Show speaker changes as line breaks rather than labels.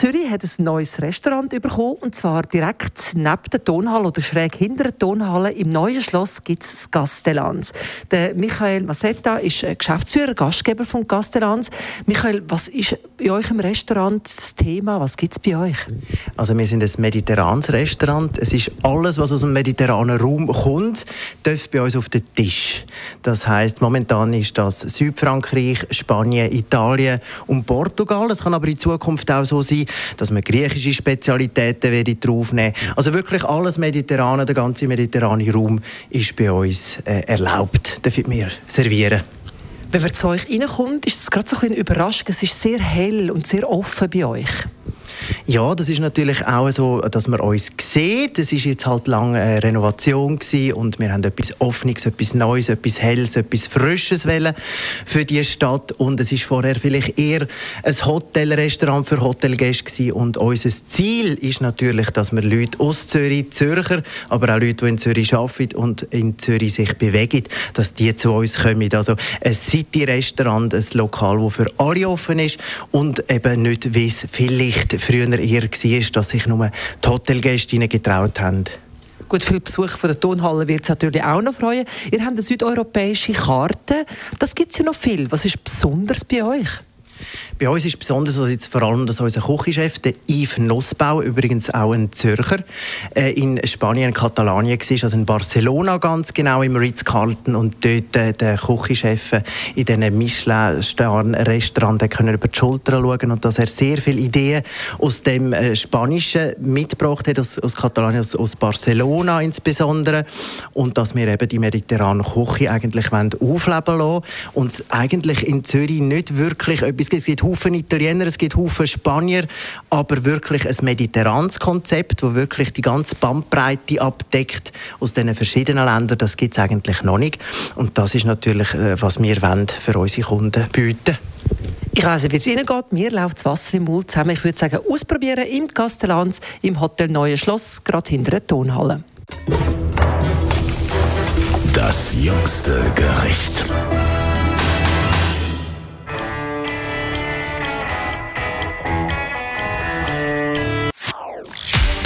Zürich hat ein neues Restaurant bekommen, und zwar direkt neben der Tonhalle oder schräg hinter der Tonhalle. Im neuen Schloss gibt es das Gastellans. Der Michael Massetta ist Geschäftsführer, Gastgeber von Gastellans. Michael, was ist bei euch im Restaurant das Thema? Was gibt es bei euch?
Also wir sind ein mediterranes Restaurant. Es ist alles, was aus dem mediterranen Raum kommt, darf bei uns auf den Tisch. Das heißt, momentan ist das Südfrankreich, Spanien, Italien und Portugal. Es kann aber in Zukunft auch so sein, dass wir griechische Spezialitäten draufnehmen Also wirklich alles Mediterrane, der ganze mediterrane Raum ist bei uns äh, erlaubt, dürfen wir servieren.
Wenn man zu euch reinkommt, ist es gerade so ein bisschen überraschend. Es ist sehr hell und sehr offen bei euch.
Ja, das ist natürlich auch so, dass man uns sieht. Es ist jetzt halt lange eine Renovation gewesen und wir haben etwas Offenes, etwas Neues, etwas Helles, etwas Frisches für die Stadt. Und es ist vorher vielleicht eher ein Hotelrestaurant für Hotelgäste gewesen. Und unser Ziel ist natürlich, dass wir Leute aus Zürich, Zürcher, aber auch Leute, die in Zürich arbeiten und in Zürich sich bewegen, dass die zu uns kommen. Also ein City-Restaurant, ein Lokal, das für alle offen ist und eben nicht, wie es vielleicht früher eher war, dass sich nur die Hotelgäste getraut haben.
Gut, viele Besucher von der Tonhalle wird es natürlich auch noch freuen. Ihr habt eine südeuropäische Karte. Das gibt es ja noch viel. Was ist besonders bei euch?
Bei uns ist besonders also jetzt vor allem, dass unser Küchenchef, der Yves Nussbau, übrigens auch ein Zürcher, äh, in Spanien, in Katalonien war, also in Barcelona ganz genau, im Ritz-Carlton und dort äh, der Küchenchef in diesen Michelin-Stern-Restaurant über die Schulter schauen und dass er sehr viele Ideen aus dem äh, Spanischen mitgebracht hat, aus, aus Katalonien, aus, aus, Barcelona insbesondere. Und dass wir eben die mediterrane Küche eigentlich aufleben lassen und eigentlich in Zürich nicht wirklich etwas gibt Haufen Italiener, es gibt Haufen Spanier, aber wirklich ein mediterranes Konzept, das wirklich die ganze Bandbreite abdeckt aus diesen verschiedenen Ländern, das gibt es eigentlich noch nicht. Und das ist natürlich, äh, was wir wollen für unsere Kunden bieten
ich weiß nicht, wie es Ihnen geht. Mir läuft das Wasser im Mund zusammen. Ich würde sagen, ausprobieren im Castellans, im Hotel Neue Schloss, gerade hinter der Tonhalle.
Das jüngste Gericht.